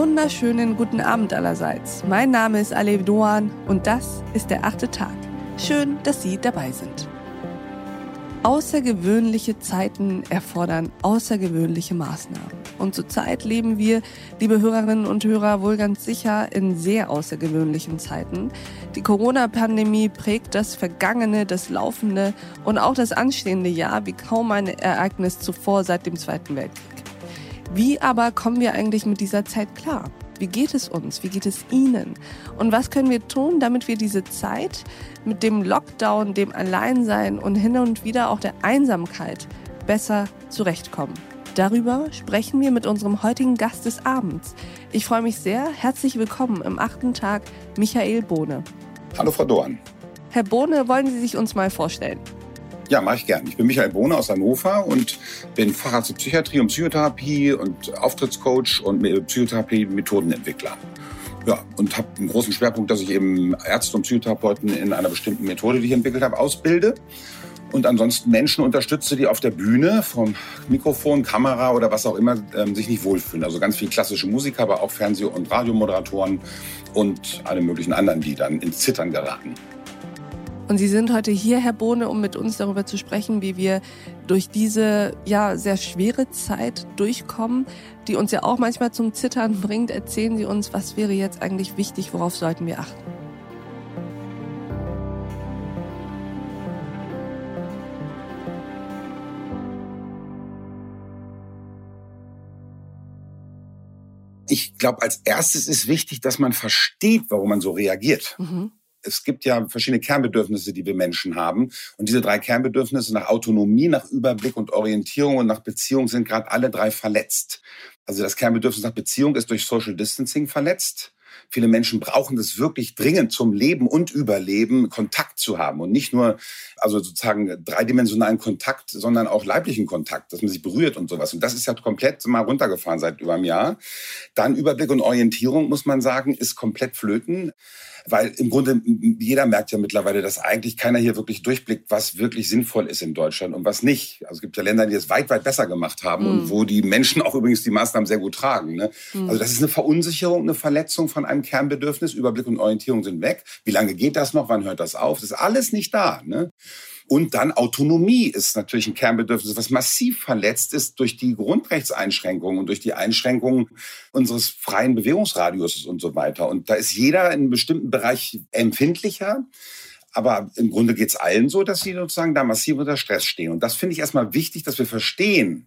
wunderschönen guten Abend allerseits. Mein Name ist Alev Doan und das ist der achte Tag. Schön, dass Sie dabei sind. Außergewöhnliche Zeiten erfordern außergewöhnliche Maßnahmen. Und zurzeit leben wir, liebe Hörerinnen und Hörer, wohl ganz sicher in sehr außergewöhnlichen Zeiten. Die Corona-Pandemie prägt das vergangene, das laufende und auch das anstehende Jahr wie kaum ein Ereignis zuvor seit dem Zweiten Weltkrieg. Wie aber kommen wir eigentlich mit dieser Zeit klar? Wie geht es uns? Wie geht es Ihnen? Und was können wir tun, damit wir diese Zeit mit dem Lockdown, dem Alleinsein und hin und wieder auch der Einsamkeit besser zurechtkommen? Darüber sprechen wir mit unserem heutigen Gast des Abends. Ich freue mich sehr. Herzlich willkommen im achten Tag, Michael Bohne. Hallo, Frau Dorn. Herr Bohne, wollen Sie sich uns mal vorstellen? Ja, mache ich gern. Ich bin Michael Bohne aus Hannover und bin Facharzt für Psychiatrie und Psychotherapie und Auftrittscoach und Psychotherapie-Methodenentwickler. Ja, und habe einen großen Schwerpunkt, dass ich eben Ärzte und Psychotherapeuten in einer bestimmten Methode, die ich entwickelt habe, ausbilde. Und ansonsten Menschen unterstütze, die auf der Bühne vom Mikrofon, Kamera oder was auch immer ähm, sich nicht wohlfühlen. Also ganz viel klassische Musiker, aber auch Fernseh- und Radiomoderatoren und alle möglichen anderen, die dann ins Zittern geraten. Und Sie sind heute hier, Herr Bohne, um mit uns darüber zu sprechen, wie wir durch diese ja sehr schwere Zeit durchkommen, die uns ja auch manchmal zum Zittern bringt. Erzählen Sie uns, was wäre jetzt eigentlich wichtig, worauf sollten wir achten? Ich glaube, als erstes ist wichtig, dass man versteht, warum man so reagiert. Mhm es gibt ja verschiedene Kernbedürfnisse, die wir Menschen haben. Und diese drei Kernbedürfnisse nach Autonomie, nach Überblick und Orientierung und nach Beziehung sind gerade alle drei verletzt. Also das Kernbedürfnis nach Beziehung ist durch Social Distancing verletzt. Viele Menschen brauchen das wirklich dringend zum Leben und Überleben, Kontakt zu haben und nicht nur, also sozusagen dreidimensionalen Kontakt, sondern auch leiblichen Kontakt, dass man sich berührt und sowas. Und das ist ja komplett mal runtergefahren seit über einem Jahr. Dann Überblick und Orientierung, muss man sagen, ist komplett flöten weil im Grunde jeder merkt ja mittlerweile, dass eigentlich keiner hier wirklich durchblickt, was wirklich sinnvoll ist in Deutschland und was nicht. Also es gibt ja Länder, die es weit, weit besser gemacht haben mhm. und wo die Menschen auch übrigens die Maßnahmen sehr gut tragen. Ne? Mhm. Also das ist eine Verunsicherung, eine Verletzung von einem Kernbedürfnis. Überblick und Orientierung sind weg. Wie lange geht das noch? Wann hört das auf? Das ist alles nicht da. Ne? Und dann Autonomie ist natürlich ein Kernbedürfnis, was massiv verletzt ist durch die Grundrechtseinschränkungen und durch die Einschränkungen unseres freien Bewegungsradius und so weiter. Und da ist jeder in einem bestimmten Bereich empfindlicher. Aber im Grunde geht es allen so, dass sie sozusagen da massiv unter Stress stehen. Und das finde ich erstmal wichtig, dass wir verstehen,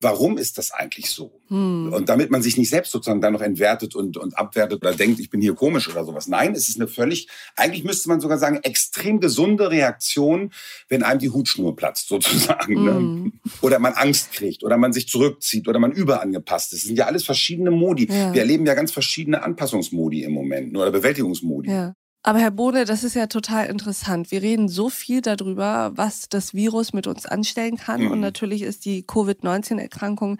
warum ist das eigentlich so? Hm. Und damit man sich nicht selbst sozusagen dann noch entwertet und, und abwertet oder denkt, ich bin hier komisch oder sowas. Nein, es ist eine völlig, eigentlich müsste man sogar sagen, extrem gesunde Reaktion, wenn einem die Hutschnur platzt sozusagen. Ne? Hm. Ne? Oder man Angst kriegt oder man sich zurückzieht oder man überangepasst ist. Das sind ja alles verschiedene Modi. Ja. Wir erleben ja ganz verschiedene Anpassungsmodi im Moment oder Bewältigungsmodi. Ja. Aber Herr Bohne, das ist ja total interessant. Wir reden so viel darüber, was das Virus mit uns anstellen kann. Mhm. Und natürlich ist die Covid-19-Erkrankung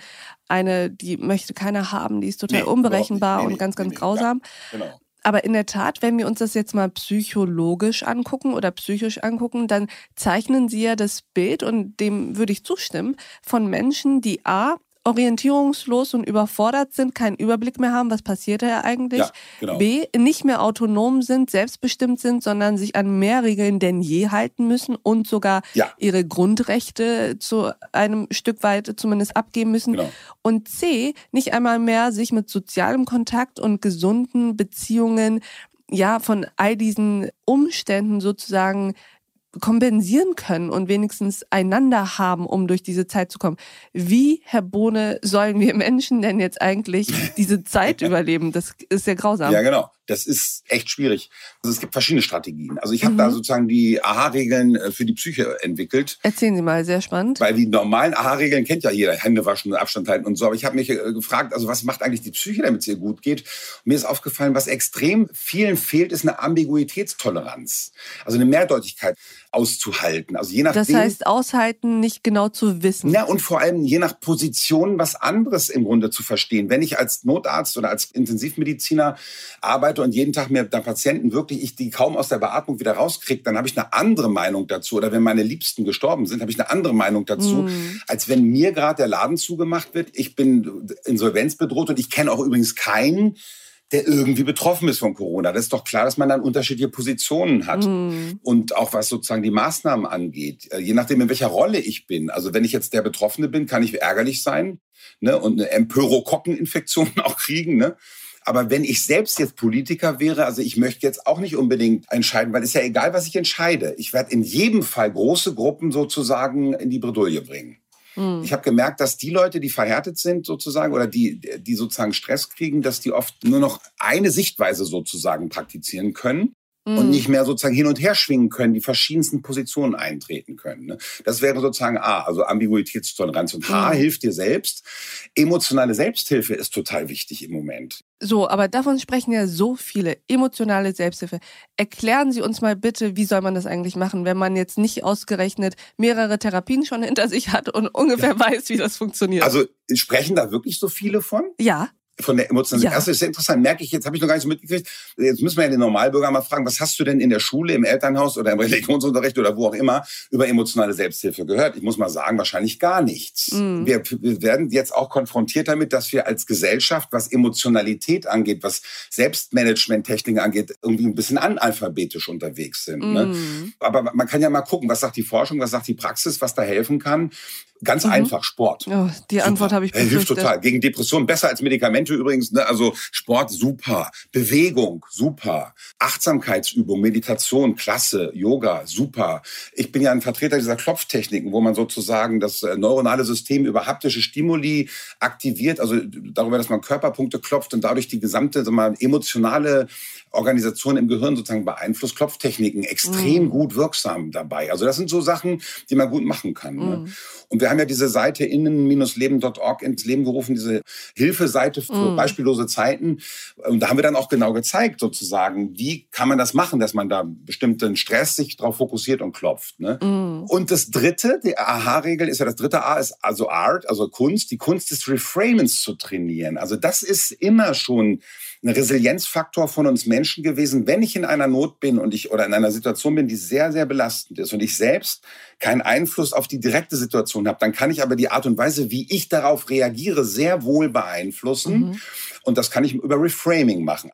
eine, die möchte keiner haben. Die ist total nee, unberechenbar nee, und ganz, ganz nee, grausam. Ja, genau. Aber in der Tat, wenn wir uns das jetzt mal psychologisch angucken oder psychisch angucken, dann zeichnen Sie ja das Bild, und dem würde ich zustimmen, von Menschen, die A, orientierungslos und überfordert sind, keinen Überblick mehr haben, was passiert da eigentlich. Ja, genau. B, nicht mehr autonom sind, selbstbestimmt sind, sondern sich an mehr Regeln denn je halten müssen und sogar ja. ihre Grundrechte zu einem Stück weit zumindest abgeben müssen. Genau. Und C, nicht einmal mehr sich mit sozialem Kontakt und gesunden Beziehungen ja, von all diesen Umständen sozusagen kompensieren können und wenigstens einander haben, um durch diese Zeit zu kommen. Wie, Herr Bohne, sollen wir Menschen denn jetzt eigentlich diese Zeit überleben? Das ist ja grausam. Ja, genau. Das ist echt schwierig. Also es gibt verschiedene Strategien. Also ich habe mhm. da sozusagen die AHA-Regeln äh, für die Psyche entwickelt. Erzählen Sie mal, sehr spannend. Weil die normalen AHA-Regeln kennt ja jeder, Hände waschen, Abstand halten und so. Aber ich habe mich äh, gefragt, also was macht eigentlich die Psyche, damit es ihr gut geht? Und mir ist aufgefallen, was extrem vielen fehlt, ist eine Ambiguitätstoleranz. Also eine Mehrdeutigkeit auszuhalten. Also je nachdem, das heißt, aushalten, nicht genau zu wissen. Ja, und vor allem je nach Position was anderes im Grunde zu verstehen. Wenn ich als Notarzt oder als Intensivmediziner arbeite, und jeden Tag mir da Patienten wirklich, ich die kaum aus der Beatmung wieder rauskriege, dann habe ich eine andere Meinung dazu. Oder wenn meine Liebsten gestorben sind, habe ich eine andere Meinung dazu, mm. als wenn mir gerade der Laden zugemacht wird. Ich bin insolvenzbedroht und ich kenne auch übrigens keinen, der irgendwie betroffen ist von Corona. Das ist doch klar, dass man dann unterschiedliche Positionen hat. Mm. Und auch was sozusagen die Maßnahmen angeht, äh, je nachdem, in welcher Rolle ich bin. Also wenn ich jetzt der Betroffene bin, kann ich ärgerlich sein ne, und eine Empörokokkeninfektion auch kriegen. Ne? Aber wenn ich selbst jetzt Politiker wäre, also ich möchte jetzt auch nicht unbedingt entscheiden, weil es ist ja egal, was ich entscheide. Ich werde in jedem Fall große Gruppen sozusagen in die Bredouille bringen. Mhm. Ich habe gemerkt, dass die Leute, die verhärtet sind sozusagen oder die, die sozusagen Stress kriegen, dass die oft nur noch eine Sichtweise sozusagen praktizieren können und mhm. nicht mehr sozusagen hin und her schwingen können, die verschiedensten Positionen eintreten können. Ne? Das wäre sozusagen A, also Ambiguitätstoleranz. Und H, mhm. hilft dir selbst. Emotionale Selbsthilfe ist total wichtig im Moment. So, aber davon sprechen ja so viele. Emotionale Selbsthilfe. Erklären Sie uns mal bitte, wie soll man das eigentlich machen, wenn man jetzt nicht ausgerechnet mehrere Therapien schon hinter sich hat und ungefähr ja. weiß, wie das funktioniert? Also sprechen da wirklich so viele von? Ja von der Emotionalität. Ja. Das ist sehr interessant. Merke ich jetzt, habe ich noch gar nicht so mitgekriegt. Jetzt müssen wir ja den Normalbürger mal fragen, was hast du denn in der Schule, im Elternhaus oder im Religionsunterricht oder wo auch immer über emotionale Selbsthilfe gehört? Ich muss mal sagen, wahrscheinlich gar nichts. Mhm. Wir, wir werden jetzt auch konfrontiert damit, dass wir als Gesellschaft, was Emotionalität angeht, was Selbstmanagement-Techniken angeht, irgendwie ein bisschen analphabetisch unterwegs sind. Mhm. Ne? Aber man kann ja mal gucken, was sagt die Forschung, was sagt die Praxis, was da helfen kann. Ganz mhm. einfach, Sport. Oh, die Antwort habe ich befürchtet. Hilft total. Gegen Depressionen besser als Medikamente übrigens. Ne? Also Sport, super. Bewegung, super. Achtsamkeitsübung, Meditation, klasse. Yoga, super. Ich bin ja ein Vertreter dieser Klopftechniken, wo man sozusagen das äh, neuronale System über haptische Stimuli aktiviert, also darüber, dass man Körperpunkte klopft und dadurch die gesamte mal, emotionale Organisation im Gehirn sozusagen beeinflusst. Klopftechniken extrem mhm. gut wirksam dabei. Also das sind so Sachen, die man gut machen kann. Mhm. Ne? Und wir haben ja diese Seite innen-leben.org ins Leben gerufen, diese Hilfeseite mm. beispiellose Zeiten. Und da haben wir dann auch genau gezeigt, sozusagen, wie kann man das machen, dass man da bestimmten Stress sich drauf fokussiert und klopft. Ne? Mm. Und das dritte, die Aha-Regel ist ja das dritte A, ist also Art, also Kunst, die Kunst des Reframens zu trainieren. Also das ist immer schon ein Resilienzfaktor von uns Menschen gewesen, wenn ich in einer Not bin und ich oder in einer Situation bin, die sehr, sehr belastend ist und ich selbst keinen Einfluss auf die direkte Situation habe, dann kann ich aber die Art und Weise, wie ich darauf reagiere, sehr wohl beeinflussen. Mhm. Und das kann ich über Reframing machen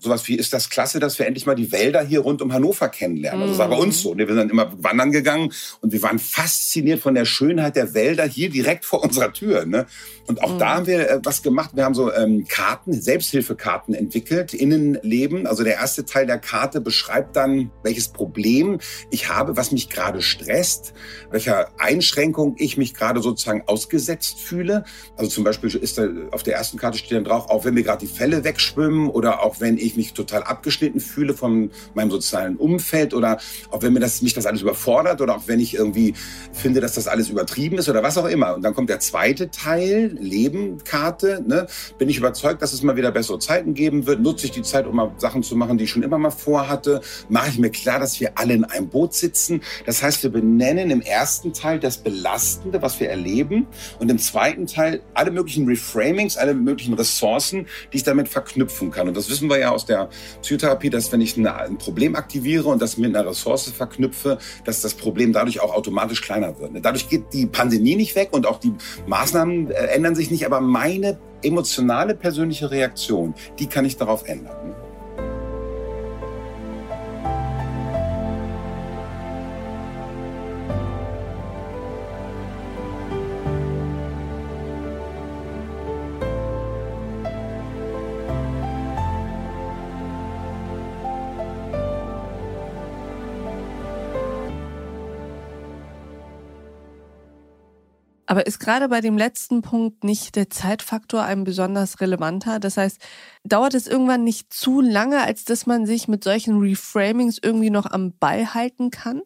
sowas wie, ist das klasse, dass wir endlich mal die Wälder hier rund um Hannover kennenlernen. Also das war bei uns mhm. so. Ne? Wir sind immer wandern gegangen und wir waren fasziniert von der Schönheit der Wälder hier direkt vor unserer Tür. Ne? Und auch mhm. da haben wir äh, was gemacht. Wir haben so ähm, Karten, Selbsthilfekarten entwickelt, Innenleben. Also der erste Teil der Karte beschreibt dann, welches Problem ich habe, was mich gerade stresst, welcher Einschränkung ich mich gerade sozusagen ausgesetzt fühle. Also zum Beispiel ist da auf der ersten Karte steht dann drauf, auch wenn mir gerade die Fälle wegschwimmen oder auch wenn ich ich mich total abgeschnitten fühle von meinem sozialen Umfeld oder auch wenn mir das, mich das alles überfordert oder auch wenn ich irgendwie finde, dass das alles übertrieben ist oder was auch immer. Und dann kommt der zweite Teil, Lebenkarte. Ne? Bin ich überzeugt, dass es mal wieder bessere Zeiten geben wird? Nutze ich die Zeit, um mal Sachen zu machen, die ich schon immer mal vorhatte? Mache ich mir klar, dass wir alle in einem Boot sitzen? Das heißt, wir benennen im ersten Teil das Belastende, was wir erleben und im zweiten Teil alle möglichen Reframings, alle möglichen Ressourcen, die ich damit verknüpfen kann. Und das wissen wir ja aus aus der Psychotherapie, dass wenn ich ein Problem aktiviere und das mit einer Ressource verknüpfe, dass das Problem dadurch auch automatisch kleiner wird. Dadurch geht die Pandemie nicht weg und auch die Maßnahmen äh, ändern sich nicht, aber meine emotionale persönliche Reaktion, die kann ich darauf ändern. Aber ist gerade bei dem letzten Punkt nicht der Zeitfaktor ein besonders relevanter? Das heißt, dauert es irgendwann nicht zu lange, als dass man sich mit solchen Reframings irgendwie noch am Ball halten kann?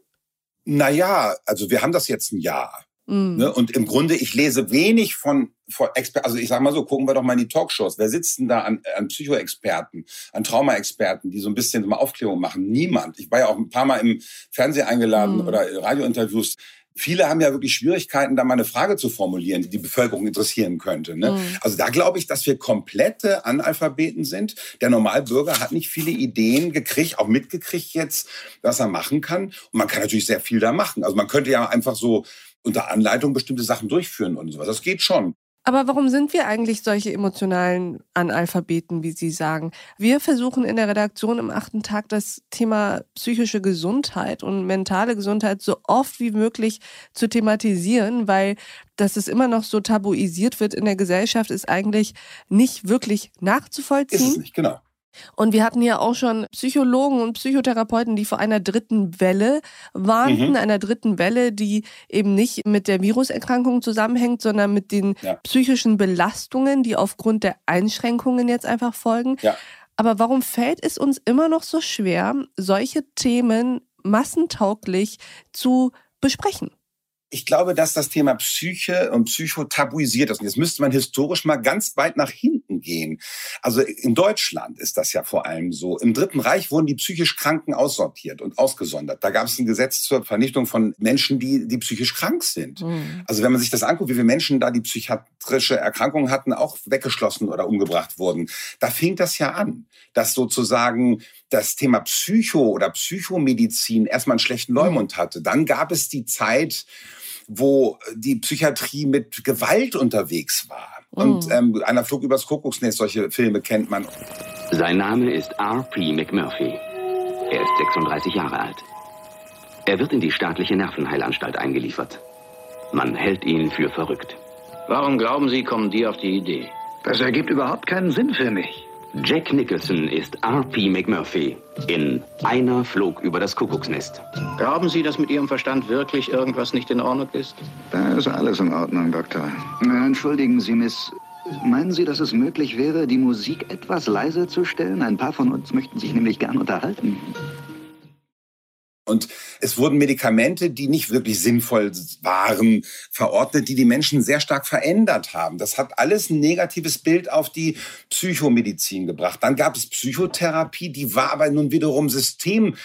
Naja, also wir haben das jetzt ein Jahr. Mm. Ne? Und im Grunde, ich lese wenig von, von Experten, also ich sage mal so, gucken wir doch mal in die Talkshows. Wer sitzt denn da an, an Psychoexperten, an Traumaexperten, die so ein bisschen mal Aufklärung machen? Niemand. Ich war ja auch ein paar Mal im Fernsehen eingeladen mm. oder Radiointerviews viele haben ja wirklich Schwierigkeiten, da mal eine Frage zu formulieren, die die Bevölkerung interessieren könnte. Ne? Mhm. Also da glaube ich, dass wir komplette Analphabeten sind. Der Normalbürger hat nicht viele Ideen gekriegt, auch mitgekriegt jetzt, was er machen kann. Und man kann natürlich sehr viel da machen. Also man könnte ja einfach so unter Anleitung bestimmte Sachen durchführen und sowas. Das geht schon. Aber warum sind wir eigentlich solche emotionalen Analphabeten, wie Sie sagen? Wir versuchen in der Redaktion im achten Tag das Thema psychische Gesundheit und mentale Gesundheit so oft wie möglich zu thematisieren, weil dass es immer noch so tabuisiert wird in der Gesellschaft, ist eigentlich nicht wirklich nachzuvollziehen. Ist es nicht, genau. Und wir hatten ja auch schon Psychologen und Psychotherapeuten, die vor einer dritten Welle warnten, mhm. einer dritten Welle, die eben nicht mit der Viruserkrankung zusammenhängt, sondern mit den ja. psychischen Belastungen, die aufgrund der Einschränkungen jetzt einfach folgen. Ja. Aber warum fällt es uns immer noch so schwer, solche Themen massentauglich zu besprechen? Ich glaube, dass das Thema Psyche und Psycho tabuisiert ist. Und jetzt müsste man historisch mal ganz weit nach hinten gehen. Also in Deutschland ist das ja vor allem so. Im Dritten Reich wurden die psychisch Kranken aussortiert und ausgesondert. Da gab es ein Gesetz zur Vernichtung von Menschen, die, die psychisch krank sind. Mhm. Also wenn man sich das anguckt, wie viele Menschen da die psychiatrische Erkrankungen hatten, auch weggeschlossen oder umgebracht wurden. Da fing das ja an, dass sozusagen das Thema Psycho oder Psychomedizin erstmal einen schlechten Leumund hatte. Dann gab es die Zeit, wo die Psychiatrie mit Gewalt unterwegs war. Und mhm. ähm, einer Flug übers Kuckucksnest, solche Filme kennt man. Sein Name ist R.P. McMurphy. Er ist 36 Jahre alt. Er wird in die staatliche Nervenheilanstalt eingeliefert. Man hält ihn für verrückt. Warum glauben Sie, kommen die auf die Idee? Das ergibt überhaupt keinen Sinn für mich. Jack Nicholson ist R.P. McMurphy. In Einer flog über das Kuckucksnest. Glauben Sie, dass mit Ihrem Verstand wirklich irgendwas nicht in Ordnung ist? Da ist alles in Ordnung, Doktor. Entschuldigen Sie, Miss. Meinen Sie, dass es möglich wäre, die Musik etwas leiser zu stellen? Ein paar von uns möchten sich nämlich gern unterhalten. Und es wurden Medikamente, die nicht wirklich sinnvoll waren, verordnet, die die Menschen sehr stark verändert haben. Das hat alles ein negatives Bild auf die Psychomedizin gebracht. Dann gab es Psychotherapie, die war aber nun wiederum System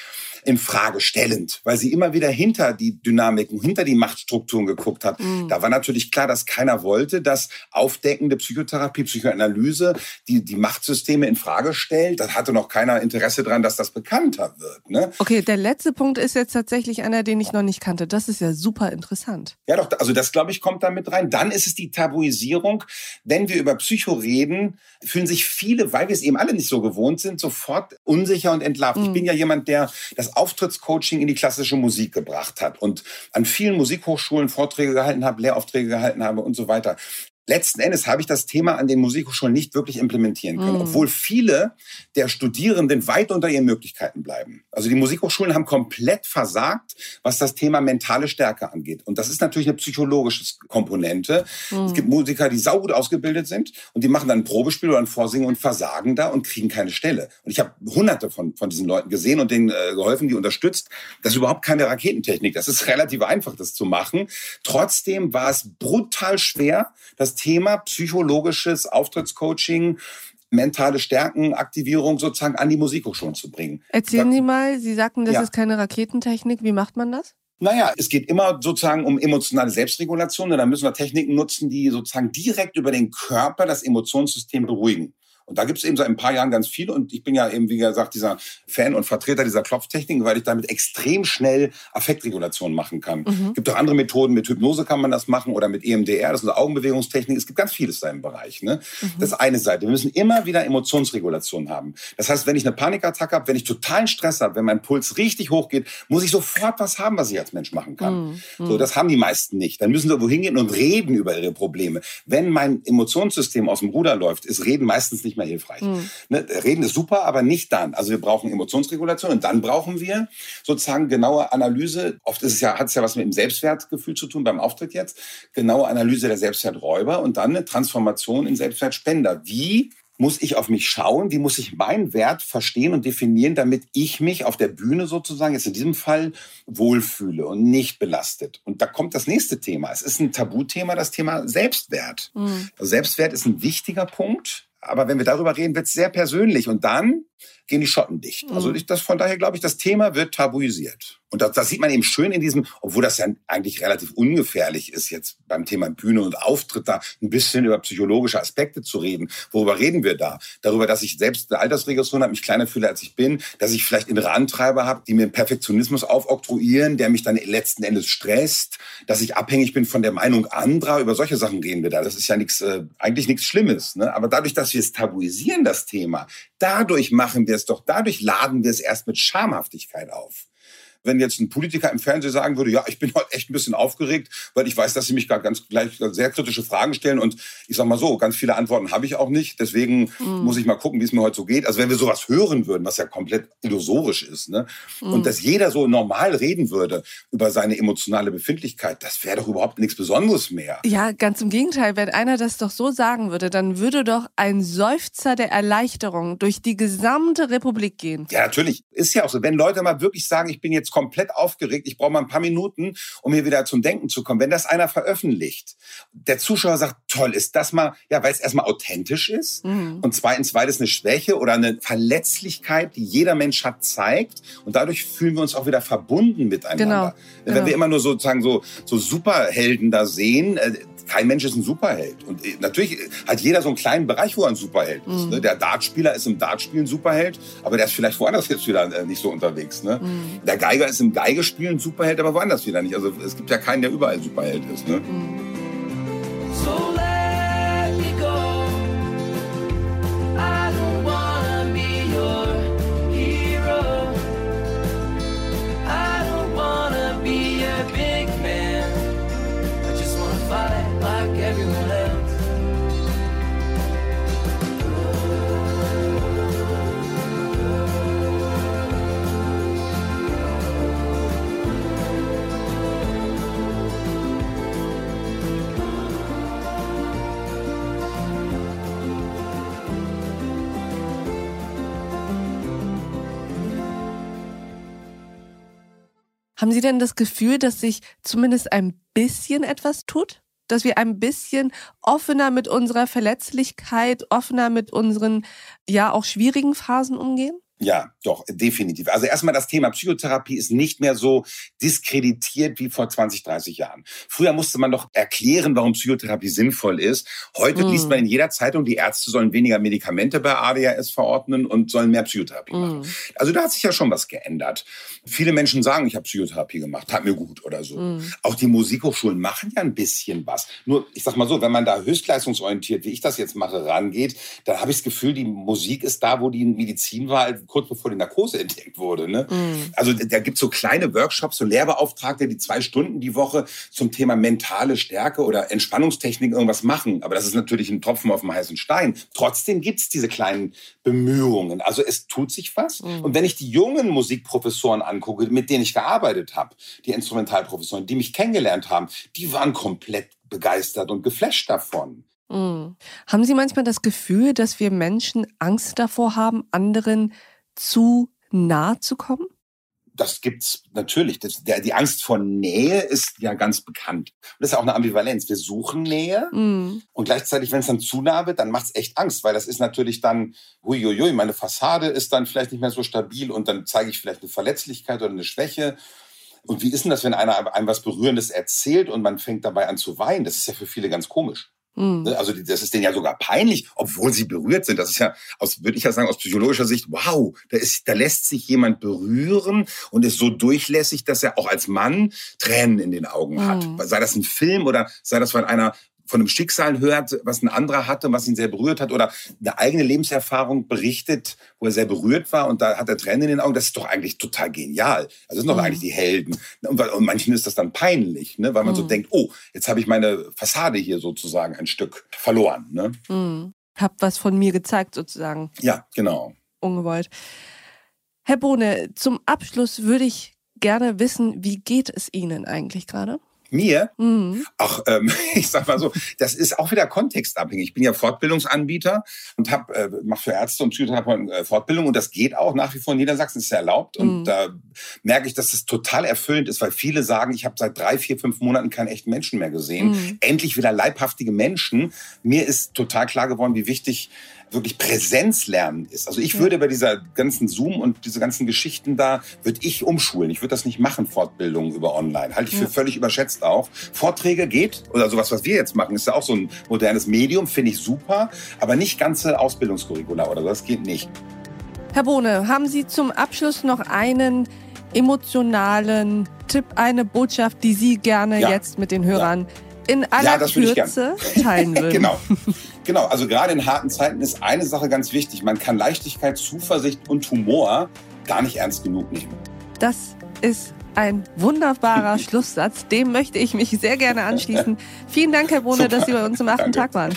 in Frage stellend, weil sie immer wieder hinter die Dynamiken, hinter die Machtstrukturen geguckt hat. Mhm. Da war natürlich klar, dass keiner wollte, dass aufdeckende Psychotherapie, Psychoanalyse die, die Machtsysteme in Frage stellt. Da hatte noch keiner Interesse daran, dass das bekannter wird. Ne? Okay, der letzte Punkt ist jetzt tatsächlich einer, den ich noch nicht kannte. Das ist ja super interessant. Ja, doch, also das glaube ich kommt da mit rein. Dann ist es die Tabuisierung. Wenn wir über Psycho reden, fühlen sich viele, weil wir es eben alle nicht so gewohnt sind, sofort unsicher und entlarvt. Mhm. Ich bin ja jemand, der das Auftrittscoaching in die klassische Musik gebracht hat und an vielen Musikhochschulen Vorträge gehalten habe, Lehraufträge gehalten habe und so weiter letzten Endes habe ich das Thema an den Musikhochschulen nicht wirklich implementieren können, mhm. obwohl viele der Studierenden weit unter ihren Möglichkeiten bleiben. Also die Musikhochschulen haben komplett versagt, was das Thema mentale Stärke angeht. Und das ist natürlich eine psychologische Komponente. Mhm. Es gibt Musiker, die saugut ausgebildet sind und die machen dann ein Probespiel oder ein Vorsingen und versagen da und kriegen keine Stelle. Und ich habe hunderte von, von diesen Leuten gesehen und denen äh, geholfen, die unterstützt. Das ist überhaupt keine Raketentechnik. Das ist relativ einfach, das zu machen. Trotzdem war es brutal schwer, das Thema psychologisches Auftrittscoaching, mentale Stärkenaktivierung sozusagen an die Musikhochschulen zu bringen. Erzählen Sie mal, Sie sagten, das ja. ist keine Raketentechnik. Wie macht man das? Naja, es geht immer sozusagen um emotionale Selbstregulation. Und da müssen wir Techniken nutzen, die sozusagen direkt über den Körper das Emotionssystem beruhigen. Und da gibt es eben seit ein paar Jahren ganz viel. Und ich bin ja eben, wie gesagt, dieser Fan und Vertreter dieser Klopftechniken, weil ich damit extrem schnell Affektregulation machen kann. Mhm. Es gibt auch andere Methoden. Mit Hypnose kann man das machen oder mit EMDR, das ist eine Augenbewegungstechnik. Es gibt ganz vieles da im Bereich. Ne? Mhm. Das ist eine Seite. Wir müssen immer wieder Emotionsregulation haben. Das heißt, wenn ich eine Panikattacke habe, wenn ich totalen Stress habe, wenn mein Puls richtig hoch geht, muss ich sofort was haben, was ich als Mensch machen kann. Mhm. So, das haben die meisten nicht. Dann müssen sie wohin gehen und reden über ihre Probleme. Wenn mein Emotionssystem aus dem Ruder läuft, ist Reden meistens nicht mehr hilfreich. Mhm. Ne, reden ist super, aber nicht dann. Also wir brauchen Emotionsregulation und dann brauchen wir sozusagen genaue Analyse. Oft ist es ja, hat es ja was mit dem Selbstwertgefühl zu tun beim Auftritt jetzt. Genaue Analyse der Selbstwerträuber und dann eine Transformation in Selbstwertspender. Wie muss ich auf mich schauen, wie muss ich meinen Wert verstehen und definieren, damit ich mich auf der Bühne sozusagen, jetzt in diesem Fall, wohlfühle und nicht belastet. Und da kommt das nächste Thema. Es ist ein Tabuthema, das Thema Selbstwert. Mhm. Also Selbstwert ist ein wichtiger Punkt, aber wenn wir darüber reden, wird es sehr persönlich. Und dann gehen die Schotten dicht. Also mhm. ich, das, von daher glaube ich, das Thema wird tabuisiert. Und das, das sieht man eben schön in diesem, obwohl das ja eigentlich relativ ungefährlich ist, jetzt beim Thema Bühne und Auftritt da ein bisschen über psychologische Aspekte zu reden. Worüber reden wir da? Darüber, dass ich selbst eine Altersregression habe, mich kleiner fühle, als ich bin, dass ich vielleicht innere Antreiber habe, die mir Perfektionismus aufoktroyieren, der mich dann letzten Endes stresst, dass ich abhängig bin von der Meinung anderer. Über solche Sachen reden wir da. Das ist ja nichts, äh, eigentlich nichts Schlimmes. Ne? Aber dadurch, dass wir es tabuisieren, das Thema, dadurch machen wir es doch, dadurch laden wir es erst mit Schamhaftigkeit auf wenn jetzt ein Politiker im Fernsehen sagen würde, ja, ich bin heute echt ein bisschen aufgeregt, weil ich weiß, dass Sie mich gerade ganz gleich sehr kritische Fragen stellen und ich sag mal so, ganz viele Antworten habe ich auch nicht. Deswegen mhm. muss ich mal gucken, wie es mir heute so geht. Also wenn wir sowas hören würden, was ja komplett illusorisch ist, ne? Mhm. Und dass jeder so normal reden würde über seine emotionale Befindlichkeit, das wäre doch überhaupt nichts Besonderes mehr. Ja, ganz im Gegenteil. Wenn einer das doch so sagen würde, dann würde doch ein Seufzer der Erleichterung durch die gesamte Republik gehen. Ja, natürlich. Ist ja auch so. Wenn Leute mal wirklich sagen, ich bin jetzt jetzt komplett aufgeregt, ich brauche mal ein paar Minuten, um hier wieder zum Denken zu kommen. Wenn das einer veröffentlicht, der Zuschauer sagt, toll, ist das mal, ja, weil es erstmal authentisch ist mhm. und zweitens, weil es eine Schwäche oder eine Verletzlichkeit, die jeder Mensch hat, zeigt und dadurch fühlen wir uns auch wieder verbunden miteinander. Genau. Wenn genau. wir immer nur sozusagen so, so Superhelden da sehen, äh, kein Mensch ist ein Superheld. Und äh, natürlich hat jeder so einen kleinen Bereich, wo er ein Superheld ist. Mhm. Ne? Der Dartspieler ist im Dartspielen Superheld, aber der ist vielleicht woanders jetzt wieder äh, nicht so unterwegs. Ne? Mhm. Der Geiger ist im Geigespielen Superheld, aber woanders wieder nicht. Also es gibt ja keinen, der überall Superheld ist. Ne? Mhm. Haben Sie denn das Gefühl, dass sich zumindest ein bisschen etwas tut? Dass wir ein bisschen offener mit unserer Verletzlichkeit, offener mit unseren, ja, auch schwierigen Phasen umgehen? Ja, doch, definitiv. Also erstmal das Thema Psychotherapie ist nicht mehr so diskreditiert wie vor 20, 30 Jahren. Früher musste man doch erklären, warum Psychotherapie sinnvoll ist. Heute mm. liest man in jeder Zeitung, die Ärzte sollen weniger Medikamente bei ADHS verordnen und sollen mehr Psychotherapie mm. machen. Also da hat sich ja schon was geändert. Viele Menschen sagen, ich habe Psychotherapie gemacht, tat mir gut oder so. Mm. Auch die Musikhochschulen machen ja ein bisschen was. Nur, ich sag mal so, wenn man da höchstleistungsorientiert, wie ich das jetzt mache, rangeht, dann habe ich das Gefühl, die Musik ist da, wo die Medizin war, kurz bevor die Narkose entdeckt wurde. Ne? Mhm. Also da gibt es so kleine Workshops, so Lehrbeauftragte, die zwei Stunden die Woche zum Thema mentale Stärke oder Entspannungstechnik irgendwas machen. Aber das ist natürlich ein Tropfen auf dem heißen Stein. Trotzdem gibt es diese kleinen Bemühungen. Also es tut sich was. Mhm. Und wenn ich die jungen Musikprofessoren angucke, mit denen ich gearbeitet habe, die Instrumentalprofessoren, die mich kennengelernt haben, die waren komplett begeistert und geflasht davon. Mhm. Haben Sie manchmal das Gefühl, dass wir Menschen Angst davor haben, anderen zu nah zu kommen? Das gibt's natürlich. Das, der, die Angst vor Nähe ist ja ganz bekannt. Und das ist auch eine Ambivalenz. Wir suchen Nähe mm. und gleichzeitig, wenn es dann zu nah wird, dann macht's echt Angst, weil das ist natürlich dann, huiuiui, meine Fassade ist dann vielleicht nicht mehr so stabil und dann zeige ich vielleicht eine Verletzlichkeit oder eine Schwäche. Und wie ist denn das, wenn einer einem was Berührendes erzählt und man fängt dabei an zu weinen? Das ist ja für viele ganz komisch. Mhm. Also das ist denen ja sogar peinlich, obwohl sie berührt sind. Das ist ja, aus, würde ich ja sagen, aus psychologischer Sicht, wow, da, ist, da lässt sich jemand berühren und ist so durchlässig, dass er auch als Mann Tränen in den Augen hat. Mhm. Sei das ein Film oder sei das von einer von einem Schicksal hört, was ein anderer hatte, was ihn sehr berührt hat, oder eine eigene Lebenserfahrung berichtet, wo er sehr berührt war und da hat er Tränen in den Augen, das ist doch eigentlich total genial. Also das sind doch mhm. eigentlich die Helden. Und, und manchen ist das dann peinlich, ne? weil man mhm. so denkt, oh, jetzt habe ich meine Fassade hier sozusagen ein Stück verloren. Ne? Mhm. Hab was von mir gezeigt sozusagen. Ja, genau. Ungewollt. Herr Bohne, zum Abschluss würde ich gerne wissen, wie geht es Ihnen eigentlich gerade? Mir? Mhm. Ach, ähm, ich sag mal so, das ist auch wieder kontextabhängig. Ich bin ja Fortbildungsanbieter und hab, äh, mache für Ärzte und Psychotherapeuten äh, Fortbildung und das geht auch nach wie vor in Niedersachsen, ist ja erlaubt. Und mhm. da merke ich, dass das total erfüllend ist, weil viele sagen, ich habe seit drei, vier, fünf Monaten keinen echten Menschen mehr gesehen. Mhm. Endlich wieder leibhaftige Menschen. Mir ist total klar geworden, wie wichtig wirklich Präsenzlernen ist. Also ich würde bei dieser ganzen Zoom und diese ganzen Geschichten da, würde ich umschulen. Ich würde das nicht machen, Fortbildungen über online. Halte ich für völlig überschätzt auch. Vorträge geht, oder sowas, was wir jetzt machen, ist ja auch so ein modernes Medium, finde ich super, aber nicht ganze Ausbildungskurricula oder so, das geht nicht. Herr Bohne, haben Sie zum Abschluss noch einen emotionalen Tipp, eine Botschaft, die Sie gerne ja. jetzt mit den Hörern ja. in aller ja, Kürze teilen würden? genau. Genau, also gerade in harten Zeiten ist eine Sache ganz wichtig. Man kann Leichtigkeit, Zuversicht und Humor gar nicht ernst genug nehmen. Das ist ein wunderbarer Schlusssatz. Dem möchte ich mich sehr gerne anschließen. Vielen Dank, Herr Bohne, Super. dass Sie bei uns im achten. Tag waren.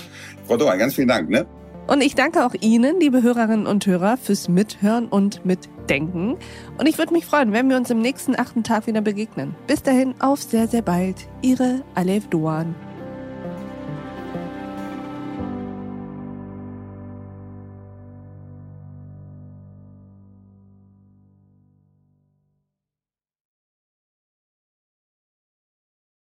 Frau Dohan, ganz vielen Dank. Ne? Und ich danke auch Ihnen, liebe Hörerinnen und Hörer, fürs Mithören und Mitdenken. Und ich würde mich freuen, wenn wir uns im nächsten achten Tag wieder begegnen. Bis dahin, auf sehr, sehr bald. Ihre Alef Doan.